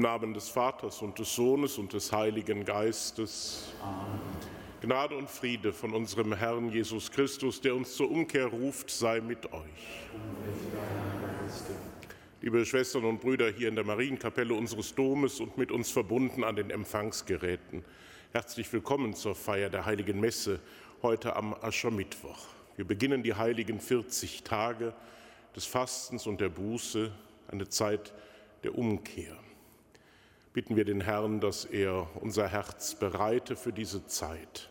Im Namen des Vaters und des Sohnes und des Heiligen Geistes. Amen. Gnade und Friede von unserem Herrn Jesus Christus, der uns zur Umkehr ruft, sei mit euch. Liebe Schwestern und Brüder hier in der Marienkapelle unseres Domes und mit uns verbunden an den Empfangsgeräten, herzlich willkommen zur Feier der Heiligen Messe heute am Aschermittwoch. Wir beginnen die heiligen 40 Tage des Fastens und der Buße, eine Zeit der Umkehr bitten wir den Herrn, dass er unser Herz bereite für diese Zeit.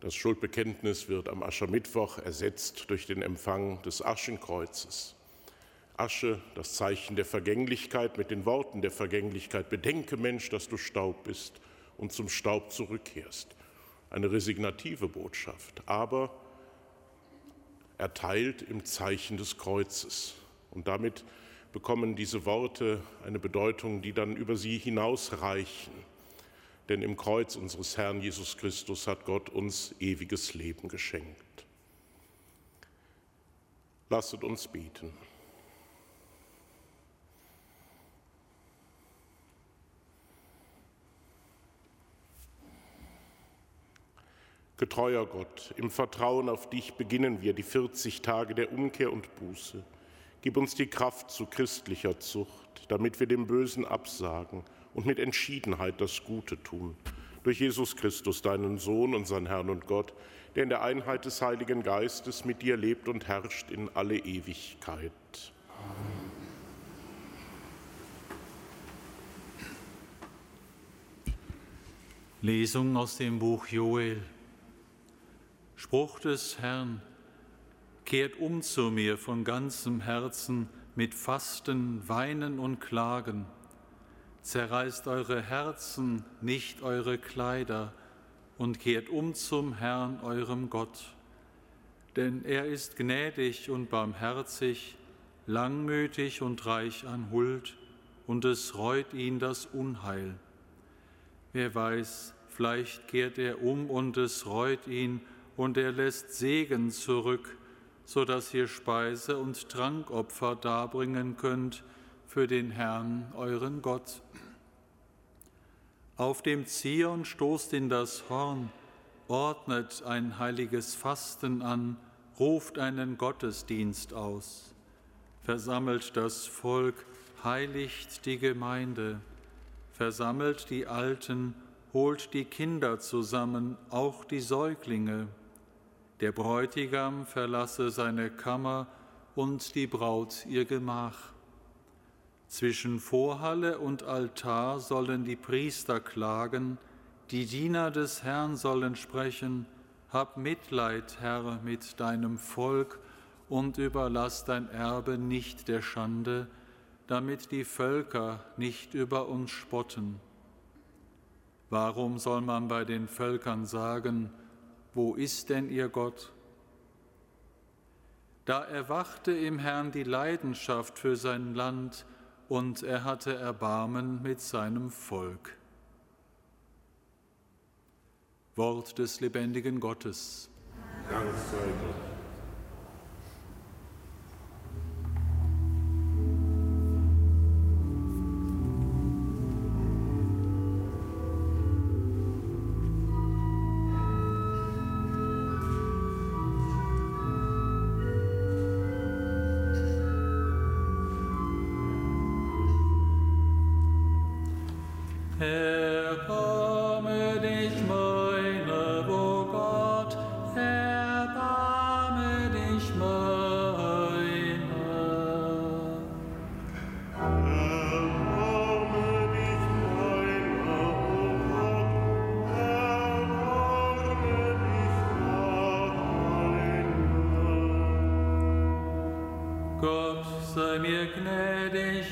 Das Schuldbekenntnis wird am Aschermittwoch ersetzt durch den Empfang des Aschenkreuzes. Asche, das Zeichen der Vergänglichkeit, mit den Worten der Vergänglichkeit. Bedenke, Mensch, dass du Staub bist und zum Staub zurückkehrst. Eine resignative Botschaft, aber erteilt im Zeichen des Kreuzes. Und damit bekommen diese Worte eine Bedeutung, die dann über sie hinausreichen. Denn im Kreuz unseres Herrn Jesus Christus hat Gott uns ewiges Leben geschenkt. Lasset uns beten. Getreuer Gott, im Vertrauen auf dich beginnen wir die 40 Tage der Umkehr und Buße. Gib uns die Kraft zu christlicher Zucht, damit wir dem Bösen absagen und mit Entschiedenheit das Gute tun. Durch Jesus Christus, deinen Sohn, unseren Herrn und Gott, der in der Einheit des Heiligen Geistes mit dir lebt und herrscht in alle Ewigkeit. Lesung aus dem Buch Joel. Spruch des Herrn, Kehrt um zu mir von ganzem Herzen mit Fasten, Weinen und Klagen. Zerreißt eure Herzen, nicht eure Kleider, und kehrt um zum Herrn, eurem Gott. Denn er ist gnädig und barmherzig, langmütig und reich an Huld, und es reut ihn das Unheil. Wer weiß, vielleicht kehrt er um und es reut ihn, und er lässt Segen zurück, so dass ihr Speise- und Trankopfer darbringen könnt für den Herrn, euren Gott. Auf dem Zion stoßt in das Horn, ordnet ein heiliges Fasten an, ruft einen Gottesdienst aus, versammelt das Volk, heiligt die Gemeinde, versammelt die Alten, holt die Kinder zusammen, auch die Säuglinge. Der Bräutigam verlasse seine Kammer und die Braut ihr Gemach. Zwischen Vorhalle und Altar sollen die Priester klagen, die Diener des Herrn sollen sprechen, Hab Mitleid, Herr, mit deinem Volk und überlass dein Erbe nicht der Schande, damit die Völker nicht über uns spotten. Warum soll man bei den Völkern sagen, wo ist denn ihr Gott? Da erwachte im Herrn die Leidenschaft für sein Land und er hatte Erbarmen mit seinem Volk. Wort des lebendigen Gottes. Dank sei Gott.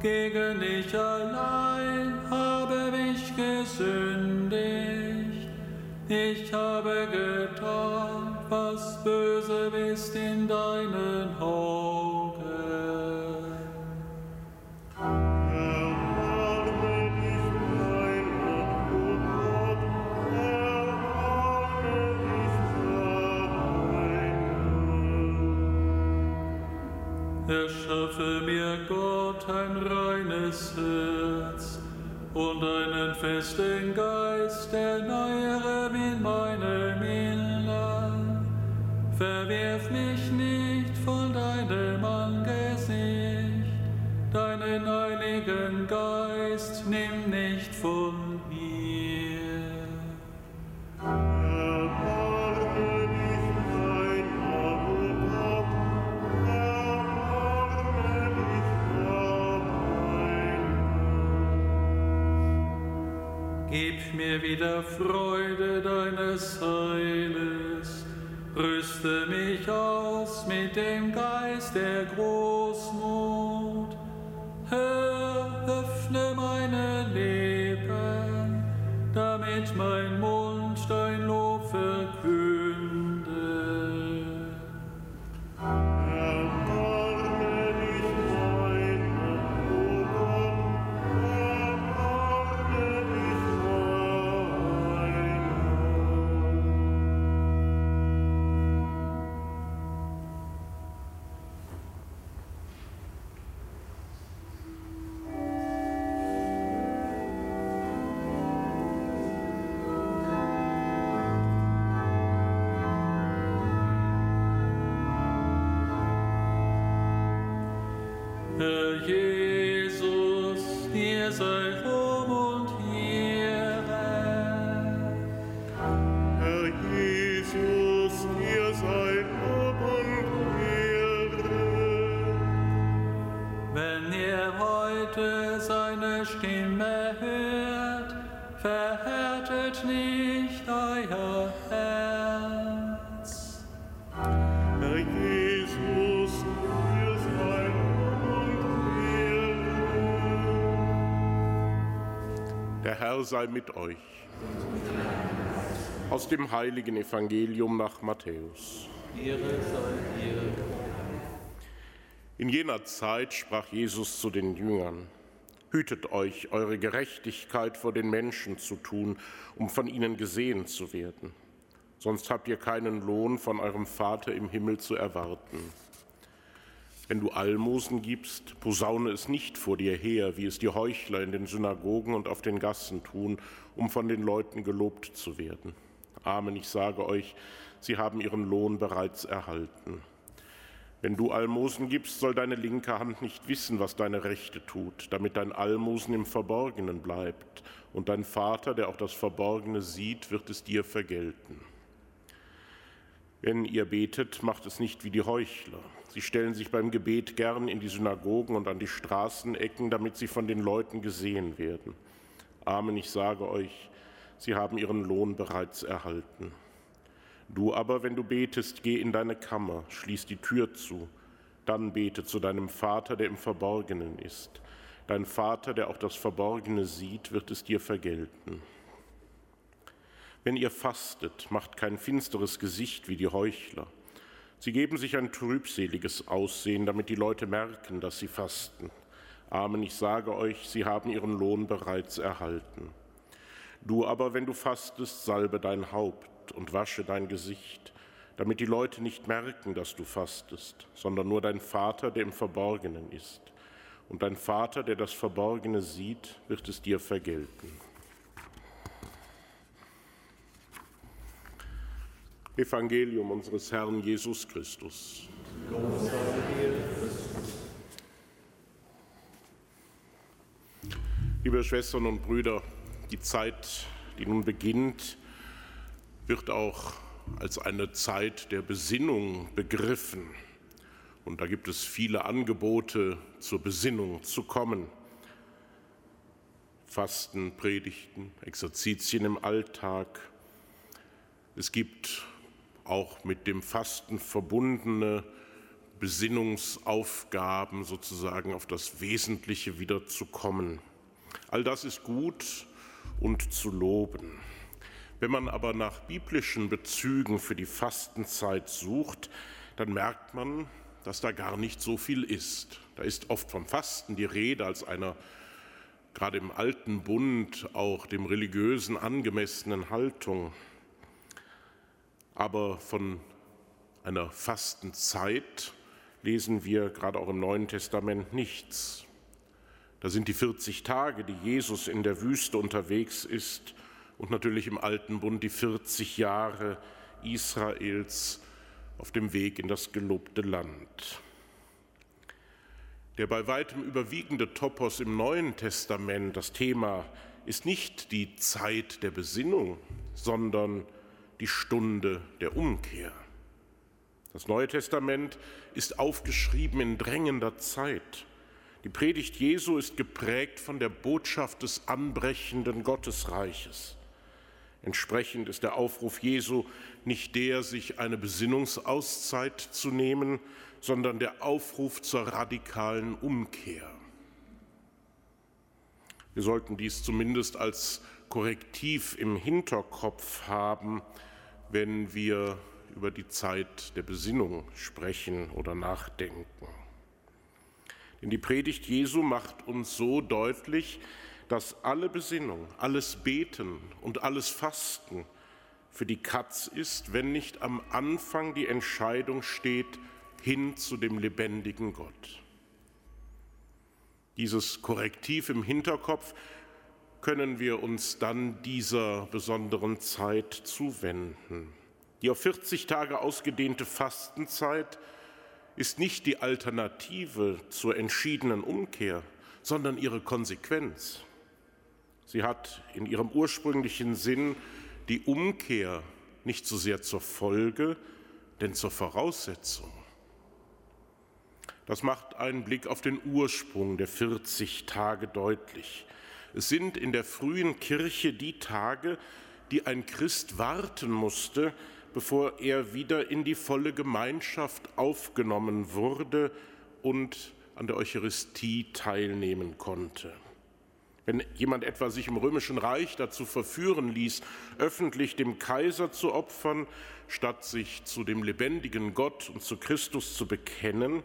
Gegen ich allein habe ich gesündigt. Ich habe getan, was böse ist in deinen Augen. Und einen festen Geist, der neuere in meinem Innern. Verwirf mich nicht von deinem Angesicht, deinen heiligen Geist wieder Freude deines Heiles. Rüste mich aus mit dem Geist der Großmut. Verhärtet nicht euer Herz. Herr Jesus, wir sein und Der Herr sei mit euch. Aus dem heiligen Evangelium nach Matthäus. Ehre sei dir. In jener Zeit sprach Jesus zu den Jüngern, Hütet euch, eure Gerechtigkeit vor den Menschen zu tun, um von ihnen gesehen zu werden. Sonst habt ihr keinen Lohn von eurem Vater im Himmel zu erwarten. Wenn du Almosen gibst, posaune es nicht vor dir her, wie es die Heuchler in den Synagogen und auf den Gassen tun, um von den Leuten gelobt zu werden. Amen, ich sage euch, sie haben ihren Lohn bereits erhalten. Wenn du Almosen gibst, soll deine linke Hand nicht wissen, was deine rechte tut, damit dein Almosen im Verborgenen bleibt, und dein Vater, der auch das Verborgene sieht, wird es dir vergelten. Wenn ihr betet, macht es nicht wie die Heuchler. Sie stellen sich beim Gebet gern in die Synagogen und an die Straßenecken, damit sie von den Leuten gesehen werden. Amen, ich sage euch, sie haben ihren Lohn bereits erhalten. Du aber, wenn du betest, geh in deine Kammer, schließ die Tür zu, dann bete zu deinem Vater, der im Verborgenen ist. Dein Vater, der auch das Verborgene sieht, wird es dir vergelten. Wenn ihr fastet, macht kein finsteres Gesicht wie die Heuchler. Sie geben sich ein trübseliges Aussehen, damit die Leute merken, dass sie fasten. Amen, ich sage euch, sie haben ihren Lohn bereits erhalten. Du aber, wenn du fastest, salbe dein Haupt und wasche dein Gesicht, damit die Leute nicht merken, dass du fastest, sondern nur dein Vater, der im Verborgenen ist. Und dein Vater, der das Verborgene sieht, wird es dir vergelten. Evangelium unseres Herrn Jesus Christus. Liebe Schwestern und Brüder, die Zeit, die nun beginnt, wird auch als eine Zeit der Besinnung begriffen. Und da gibt es viele Angebote, zur Besinnung zu kommen. Fasten, Predigten, Exerzitien im Alltag. Es gibt auch mit dem Fasten verbundene Besinnungsaufgaben, sozusagen auf das Wesentliche wiederzukommen. All das ist gut und zu loben. Wenn man aber nach biblischen Bezügen für die Fastenzeit sucht, dann merkt man, dass da gar nicht so viel ist. Da ist oft vom Fasten die Rede als einer gerade im alten Bund auch dem religiösen angemessenen Haltung. Aber von einer Fastenzeit lesen wir gerade auch im Neuen Testament nichts. Da sind die 40 Tage, die Jesus in der Wüste unterwegs ist und natürlich im Alten Bund die 40 Jahre Israels auf dem Weg in das gelobte Land. Der bei weitem überwiegende Topos im Neuen Testament, das Thema ist nicht die Zeit der Besinnung, sondern die Stunde der Umkehr. Das Neue Testament ist aufgeschrieben in drängender Zeit. Die Predigt Jesu ist geprägt von der Botschaft des anbrechenden Gottesreiches. Entsprechend ist der Aufruf Jesu nicht der, sich eine Besinnungsauszeit zu nehmen, sondern der Aufruf zur radikalen Umkehr. Wir sollten dies zumindest als Korrektiv im Hinterkopf haben, wenn wir über die Zeit der Besinnung sprechen oder nachdenken. Denn die Predigt Jesu macht uns so deutlich, dass alle Besinnung, alles Beten und alles Fasten für die Katz ist, wenn nicht am Anfang die Entscheidung steht, hin zu dem lebendigen Gott. Dieses Korrektiv im Hinterkopf können wir uns dann dieser besonderen Zeit zuwenden. Die auf 40 Tage ausgedehnte Fastenzeit ist nicht die Alternative zur entschiedenen Umkehr, sondern ihre Konsequenz. Sie hat in ihrem ursprünglichen Sinn die Umkehr nicht so sehr zur Folge, denn zur Voraussetzung. Das macht einen Blick auf den Ursprung der 40 Tage deutlich. Es sind in der frühen Kirche die Tage, die ein Christ warten musste, bevor er wieder in die volle Gemeinschaft aufgenommen wurde und an der Eucharistie teilnehmen konnte. Wenn jemand etwa sich im römischen Reich dazu verführen ließ, öffentlich dem Kaiser zu opfern, statt sich zu dem lebendigen Gott und zu Christus zu bekennen,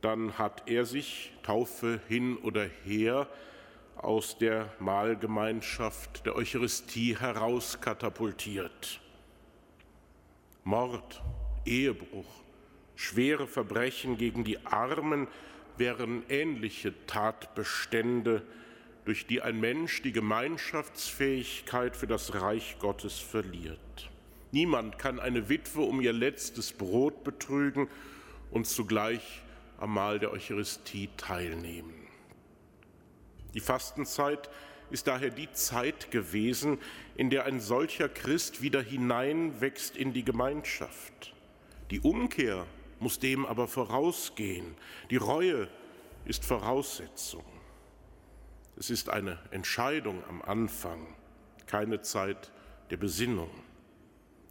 dann hat er sich, Taufe hin oder her, aus der Mahlgemeinschaft der Eucharistie herauskatapultiert. Mord, Ehebruch, schwere Verbrechen gegen die Armen wären ähnliche Tatbestände, durch die ein Mensch die Gemeinschaftsfähigkeit für das Reich Gottes verliert. Niemand kann eine Witwe um ihr letztes Brot betrügen und zugleich am Mahl der Eucharistie teilnehmen. Die Fastenzeit ist daher die Zeit gewesen, in der ein solcher Christ wieder hineinwächst in die Gemeinschaft. Die Umkehr muss dem aber vorausgehen. Die Reue ist Voraussetzung. Es ist eine Entscheidung am Anfang, keine Zeit der Besinnung.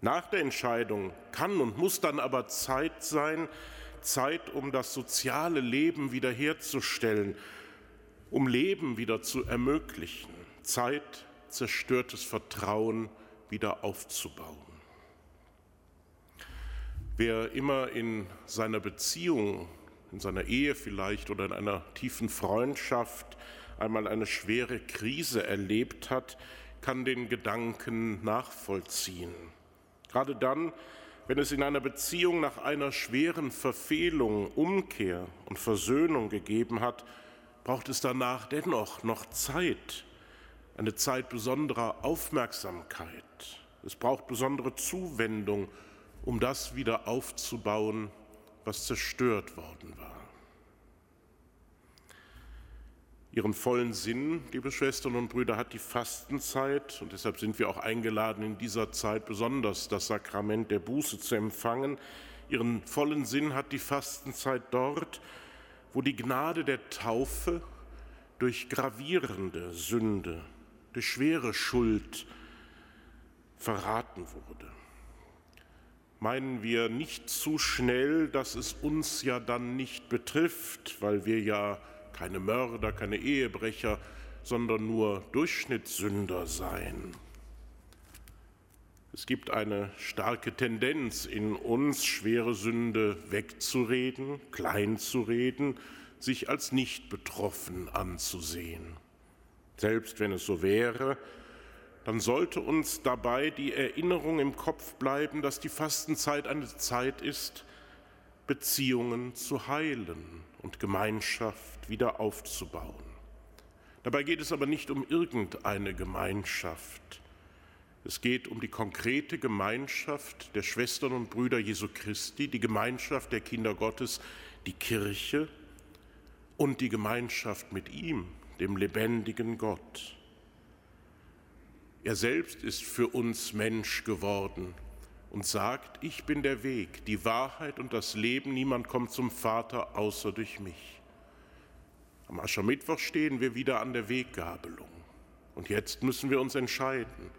Nach der Entscheidung kann und muss dann aber Zeit sein, Zeit, um das soziale Leben wiederherzustellen, um Leben wieder zu ermöglichen, Zeit, zerstörtes Vertrauen wieder aufzubauen. Wer immer in seiner Beziehung, in seiner Ehe vielleicht oder in einer tiefen Freundschaft einmal eine schwere Krise erlebt hat, kann den Gedanken nachvollziehen. Gerade dann, wenn es in einer Beziehung nach einer schweren Verfehlung Umkehr und Versöhnung gegeben hat, braucht es danach dennoch noch Zeit, eine Zeit besonderer Aufmerksamkeit. Es braucht besondere Zuwendung, um das wieder aufzubauen, was zerstört worden war. Ihren vollen Sinn, liebe Schwestern und Brüder, hat die Fastenzeit und deshalb sind wir auch eingeladen, in dieser Zeit besonders das Sakrament der Buße zu empfangen. Ihren vollen Sinn hat die Fastenzeit dort, wo die Gnade der Taufe durch gravierende Sünde, durch schwere Schuld verraten wurde. Meinen wir nicht zu schnell, dass es uns ja dann nicht betrifft, weil wir ja keine Mörder, keine Ehebrecher, sondern nur Durchschnittssünder sein. Es gibt eine starke Tendenz in uns, schwere Sünde wegzureden, kleinzureden, sich als nicht betroffen anzusehen. Selbst wenn es so wäre, dann sollte uns dabei die Erinnerung im Kopf bleiben, dass die Fastenzeit eine Zeit ist, Beziehungen zu heilen und Gemeinschaft wieder aufzubauen. Dabei geht es aber nicht um irgendeine Gemeinschaft. Es geht um die konkrete Gemeinschaft der Schwestern und Brüder Jesu Christi, die Gemeinschaft der Kinder Gottes, die Kirche und die Gemeinschaft mit ihm, dem lebendigen Gott. Er selbst ist für uns Mensch geworden und sagt, ich bin der Weg, die Wahrheit und das Leben, niemand kommt zum Vater außer durch mich. Am Aschermittwoch stehen wir wieder an der Weggabelung. Und jetzt müssen wir uns entscheiden,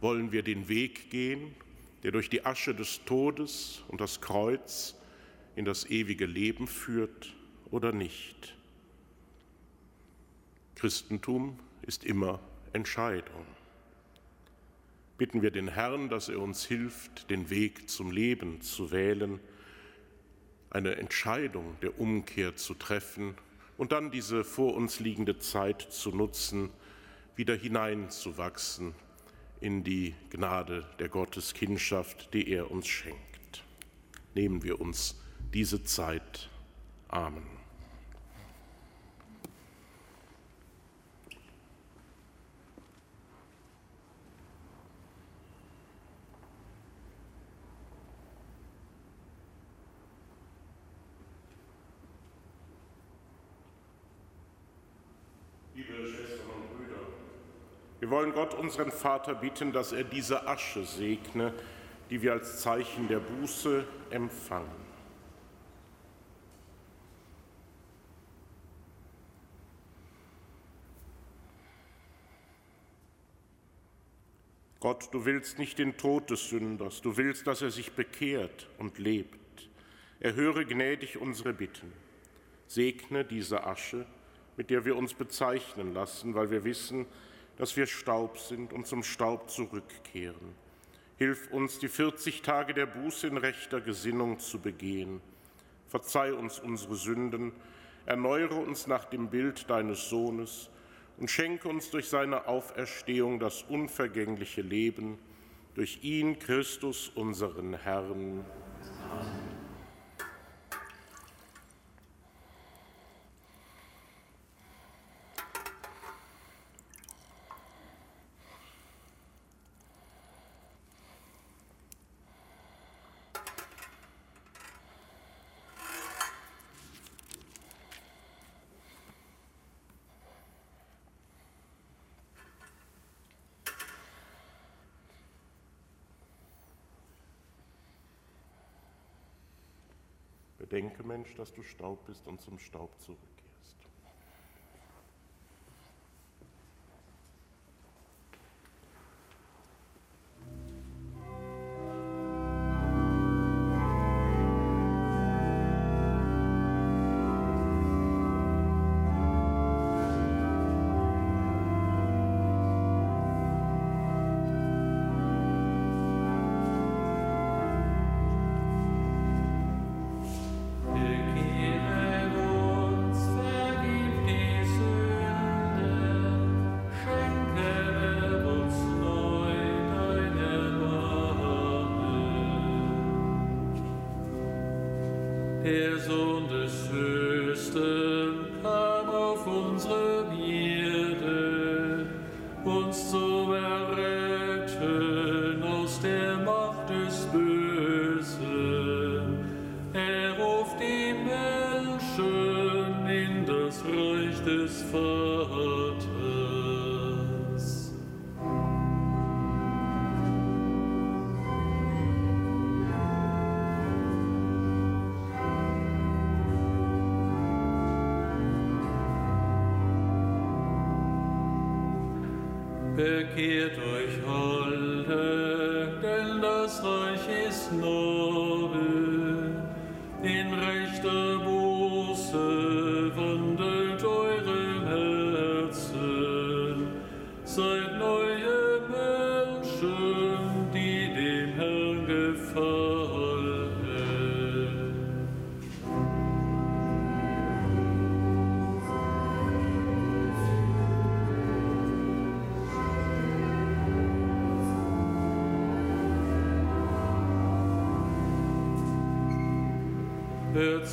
wollen wir den Weg gehen, der durch die Asche des Todes und das Kreuz in das ewige Leben führt oder nicht. Christentum ist immer Entscheidung bitten wir den Herrn, dass er uns hilft, den Weg zum Leben zu wählen, eine Entscheidung der Umkehr zu treffen und dann diese vor uns liegende Zeit zu nutzen, wieder hineinzuwachsen in die Gnade der Gotteskindschaft, die er uns schenkt. Nehmen wir uns diese Zeit. Amen. Wir wollen Gott, unseren Vater, bitten, dass er diese Asche segne, die wir als Zeichen der Buße empfangen. Gott, du willst nicht den Tod des Sünders, du willst, dass er sich bekehrt und lebt. Erhöre gnädig unsere Bitten. Segne diese Asche, mit der wir uns bezeichnen lassen, weil wir wissen, dass dass wir Staub sind und zum Staub zurückkehren. Hilf uns, die 40 Tage der Buße in rechter Gesinnung zu begehen. Verzeih uns unsere Sünden, erneuere uns nach dem Bild deines Sohnes und schenke uns durch seine Auferstehung das unvergängliche Leben, durch ihn Christus unseren Herrn. Amen. Bedenke, Mensch, dass du Staub bist und zum Staub zurück.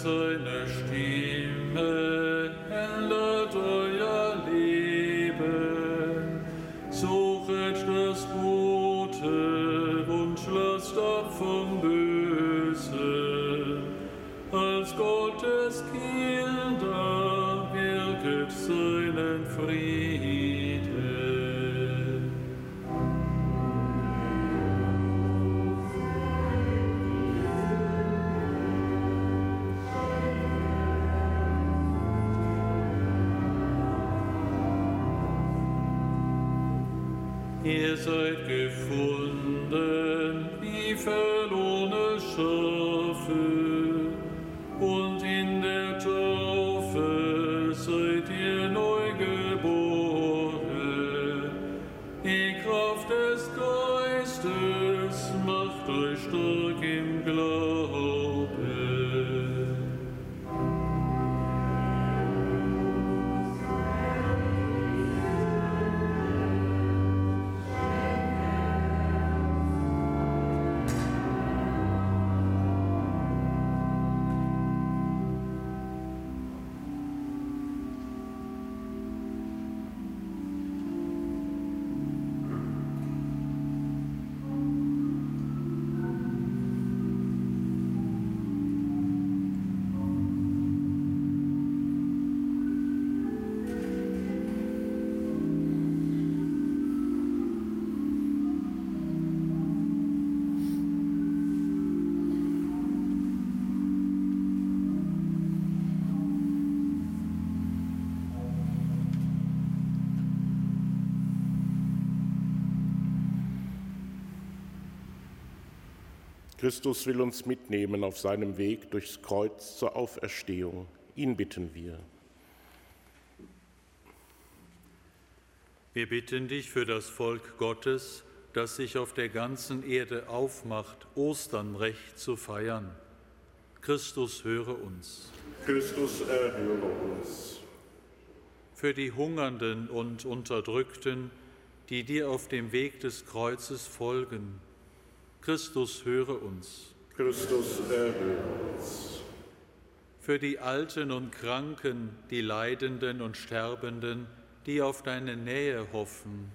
Seine Stimme, Christus will uns mitnehmen auf seinem Weg durchs Kreuz zur Auferstehung. Ihn bitten wir. Wir bitten dich für das Volk Gottes, das sich auf der ganzen Erde aufmacht, Ostern recht zu feiern. Christus höre uns. Christus erhöre uns. Für die Hungernden und Unterdrückten, die dir auf dem Weg des Kreuzes folgen. Christus höre uns. Christus erhöre uns. Für die Alten und Kranken, die Leidenden und Sterbenden, die auf deine Nähe hoffen.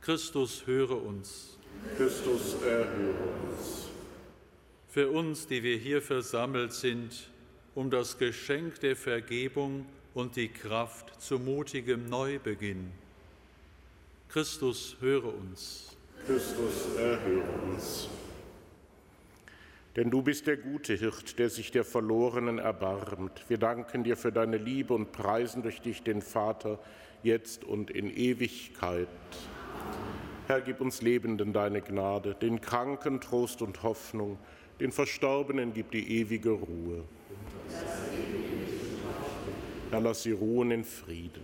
Christus höre uns. Christus erhöre uns. Für uns, die wir hier versammelt sind, um das Geschenk der Vergebung und die Kraft zu mutigem Neubeginn. Christus höre uns. Christus erhöre uns. Denn du bist der gute Hirt, der sich der Verlorenen erbarmt. Wir danken dir für deine Liebe und preisen durch dich den Vater, jetzt und in Ewigkeit. Herr, gib uns Lebenden deine Gnade, den Kranken Trost und Hoffnung, den Verstorbenen gib die ewige Ruhe. Herr, lass sie ruhen in Frieden.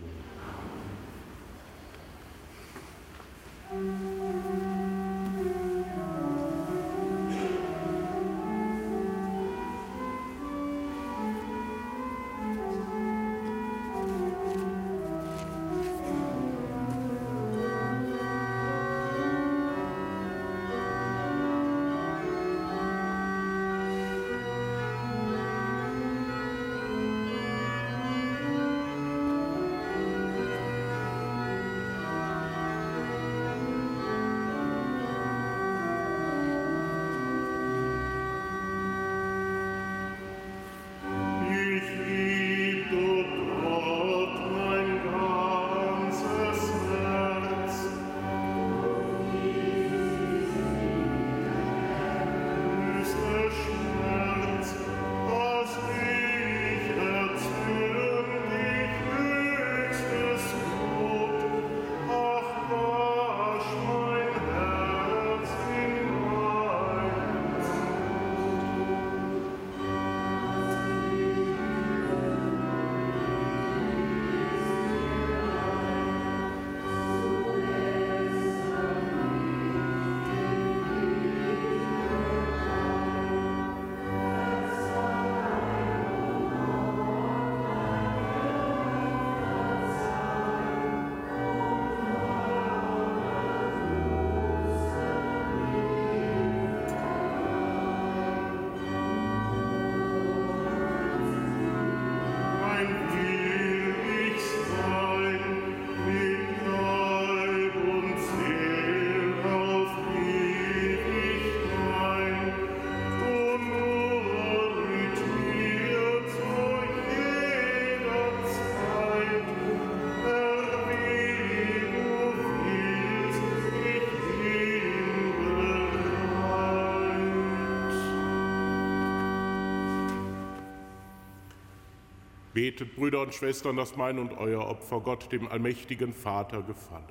Betet, Brüder und Schwestern, dass mein und euer Opfer Gott, dem allmächtigen Vater, gefalle.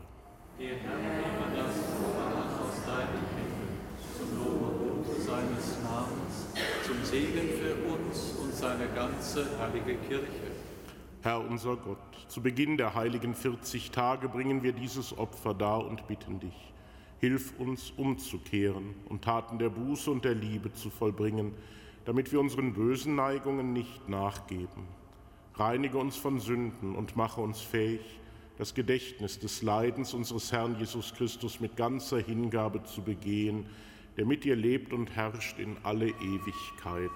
Den Herrn das aus deinen Händen, zum Lob und seines Namens, zum Segen für uns und seine ganze heilige Kirche. Herr unser Gott, zu Beginn der heiligen 40 Tage bringen wir dieses Opfer dar und bitten dich. Hilf uns umzukehren und Taten der Buße und der Liebe zu vollbringen, damit wir unseren bösen Neigungen nicht nachgeben Reinige uns von Sünden und mache uns fähig, das Gedächtnis des Leidens unseres Herrn Jesus Christus mit ganzer Hingabe zu begehen, der mit dir lebt und herrscht in alle Ewigkeit.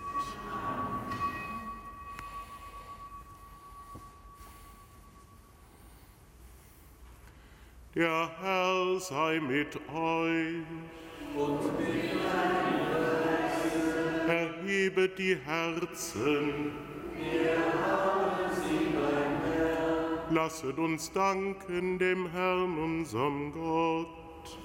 Der Herr sei mit euch. Und mit Erhebet die Herzen. Wir Lasset uns danken dem Herrn, unserem Gott.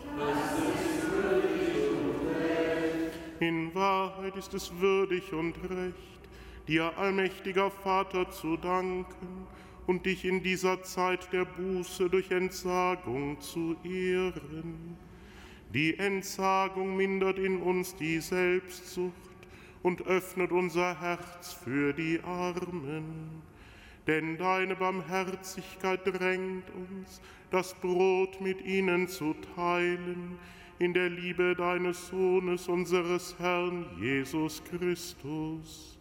In Wahrheit ist es würdig und recht, dir, allmächtiger Vater, zu danken und dich in dieser Zeit der Buße durch Entsagung zu ehren Die Entsagung mindert in uns die Selbstsucht und öffnet unser Herz für die Armen. Denn deine Barmherzigkeit drängt uns, das Brot mit ihnen zu teilen, in der Liebe deines Sohnes, unseres Herrn Jesus Christus.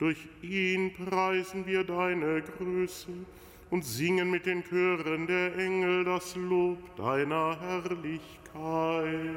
Durch ihn preisen wir deine Größe und singen mit den Chören der Engel das Lob deiner Herrlichkeit.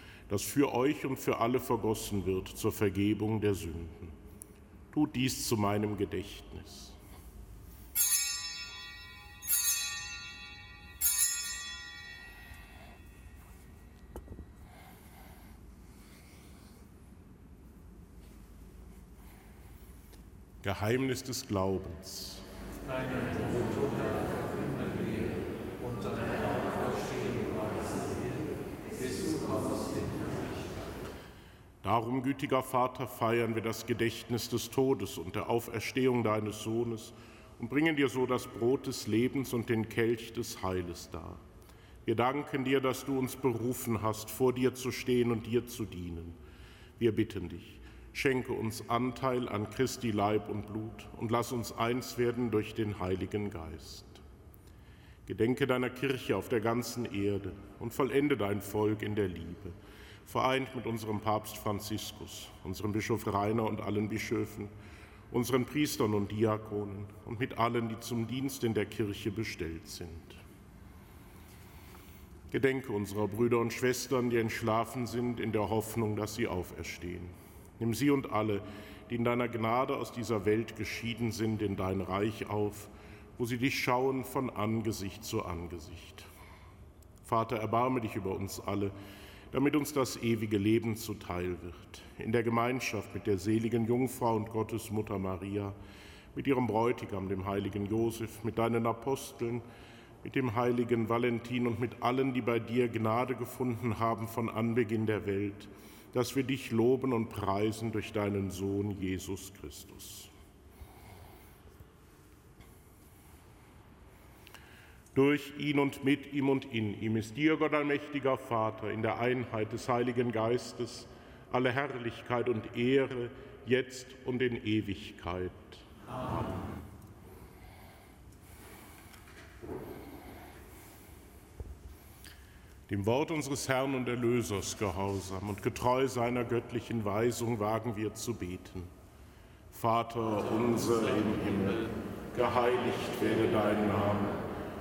das für euch und für alle vergossen wird zur Vergebung der Sünden. Tut dies zu meinem Gedächtnis. Geheimnis des Glaubens. Deine Herr, wir und deine Auferstehung preisen wir, bis du kommst in Darum, gütiger Vater, feiern wir das Gedächtnis des Todes und der Auferstehung deines Sohnes und bringen dir so das Brot des Lebens und den Kelch des Heiles dar. Wir danken dir, dass du uns berufen hast, vor dir zu stehen und dir zu dienen. Wir bitten dich, schenke uns Anteil an Christi Leib und Blut und lass uns eins werden durch den Heiligen Geist. Gedenke deiner Kirche auf der ganzen Erde und vollende dein Volk in der Liebe vereint mit unserem Papst Franziskus, unserem Bischof Rainer und allen Bischöfen, unseren Priestern und Diakonen und mit allen, die zum Dienst in der Kirche bestellt sind. Gedenke unserer Brüder und Schwestern, die entschlafen sind, in der Hoffnung, dass sie auferstehen. Nimm sie und alle, die in deiner Gnade aus dieser Welt geschieden sind, in dein Reich auf, wo sie dich schauen von Angesicht zu Angesicht. Vater, erbarme dich über uns alle, damit uns das ewige Leben zuteil wird. In der Gemeinschaft mit der seligen Jungfrau und Gottesmutter Maria, mit ihrem Bräutigam, dem heiligen Josef, mit deinen Aposteln, mit dem heiligen Valentin und mit allen, die bei dir Gnade gefunden haben von Anbeginn der Welt, dass wir dich loben und preisen durch deinen Sohn Jesus Christus. Durch ihn und mit ihm und in ihm ist dir, Gott allmächtiger Vater, in der Einheit des Heiligen Geistes, alle Herrlichkeit und Ehre, jetzt und in Ewigkeit. Amen. Dem Wort unseres Herrn und Erlösers gehorsam und getreu seiner göttlichen Weisung wagen wir zu beten. Vater unser im Himmel, geheiligt werde dein Name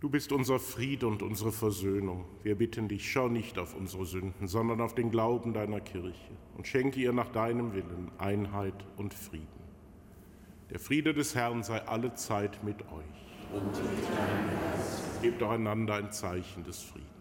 du bist unser Friede und unsere Versöhnung. Wir bitten dich, schau nicht auf unsere Sünden, sondern auf den Glauben deiner Kirche und schenke ihr nach deinem Willen Einheit und Frieden. Der Friede des Herrn sei alle Zeit mit euch. Und mit deinem Geist. Gebt auch einander ein Zeichen des Friedens.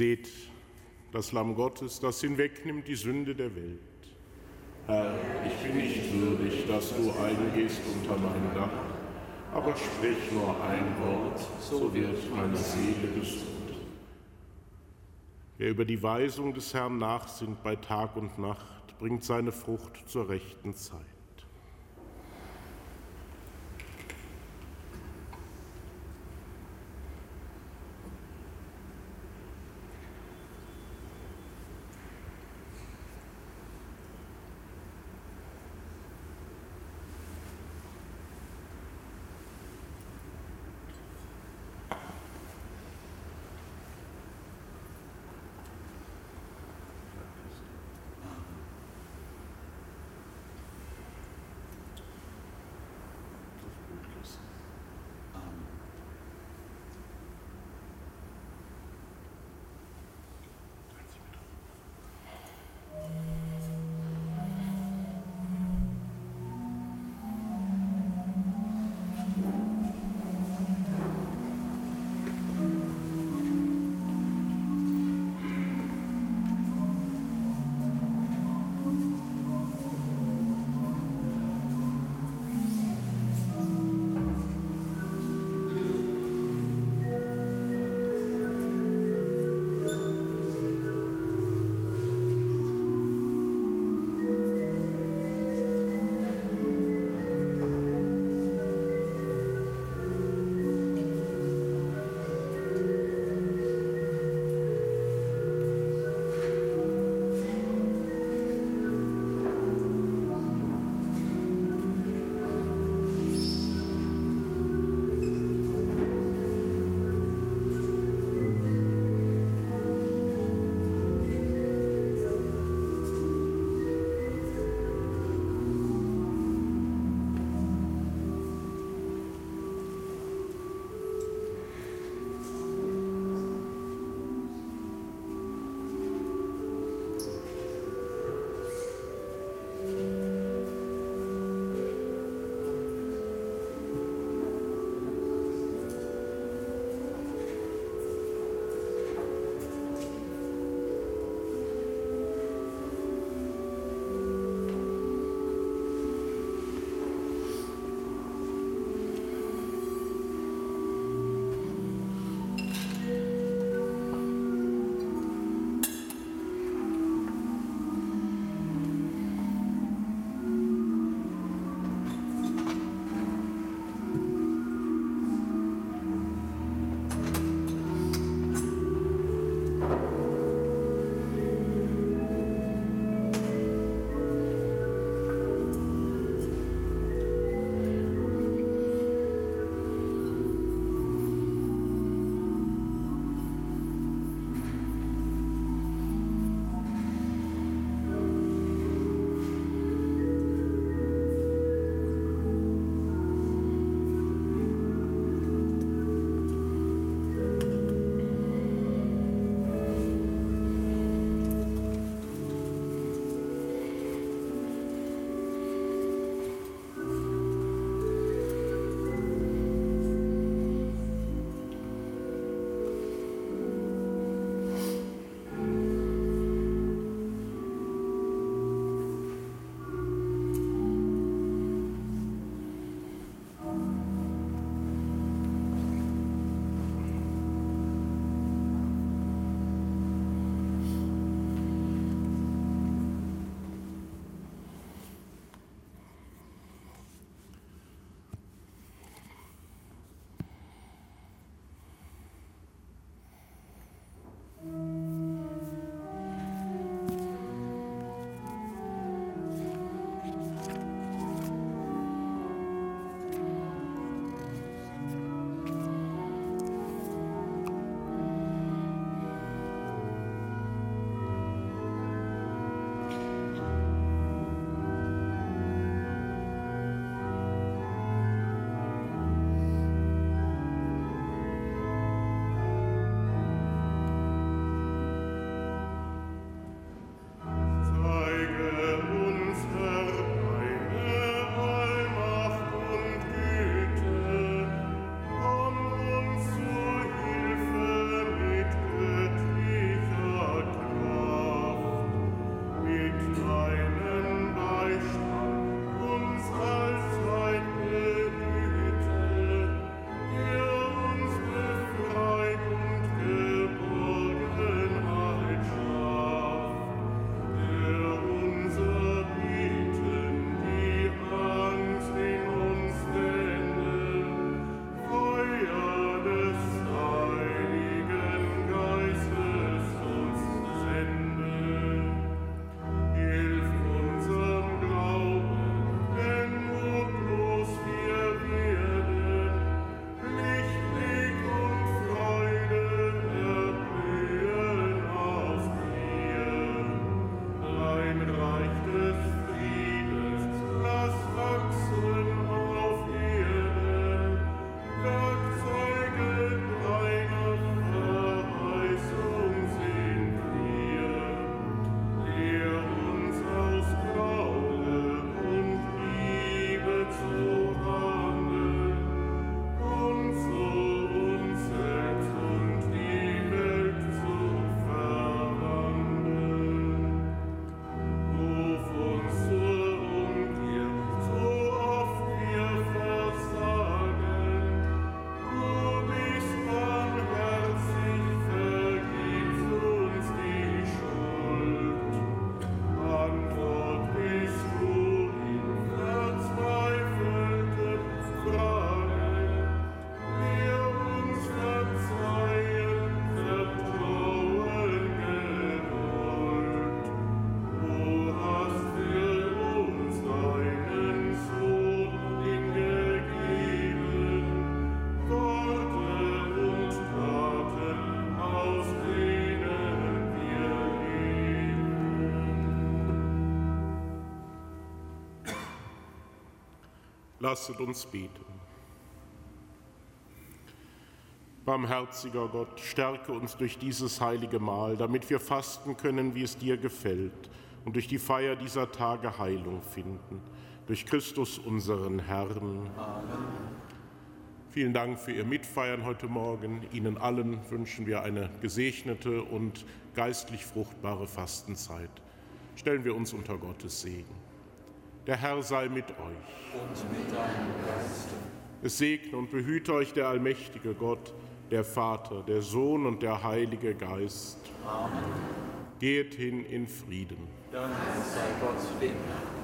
Seht das Lamm Gottes, das hinwegnimmt die Sünde der Welt. Herr, ich bin nicht würdig, dass du eingehst unter mein Dach, aber sprich nur ein Wort, so wird meine Seele gesund. Wer über die Weisung des Herrn nachsinnt bei Tag und Nacht, bringt seine Frucht zur rechten Zeit. Lasset uns beten. Barmherziger Gott, stärke uns durch dieses heilige Mahl, damit wir fasten können, wie es dir gefällt, und durch die Feier dieser Tage Heilung finden. Durch Christus unseren Herrn. Amen. Vielen Dank für Ihr Mitfeiern heute Morgen. Ihnen allen wünschen wir eine gesegnete und geistlich fruchtbare Fastenzeit. Stellen wir uns unter Gottes Segen. Der Herr sei mit euch. Und mit deinem Geiste. Es segne und behüte euch der allmächtige Gott, der Vater, der Sohn und der Heilige Geist. Amen. Geht hin in Frieden. Dank sei Gott dem Herrn.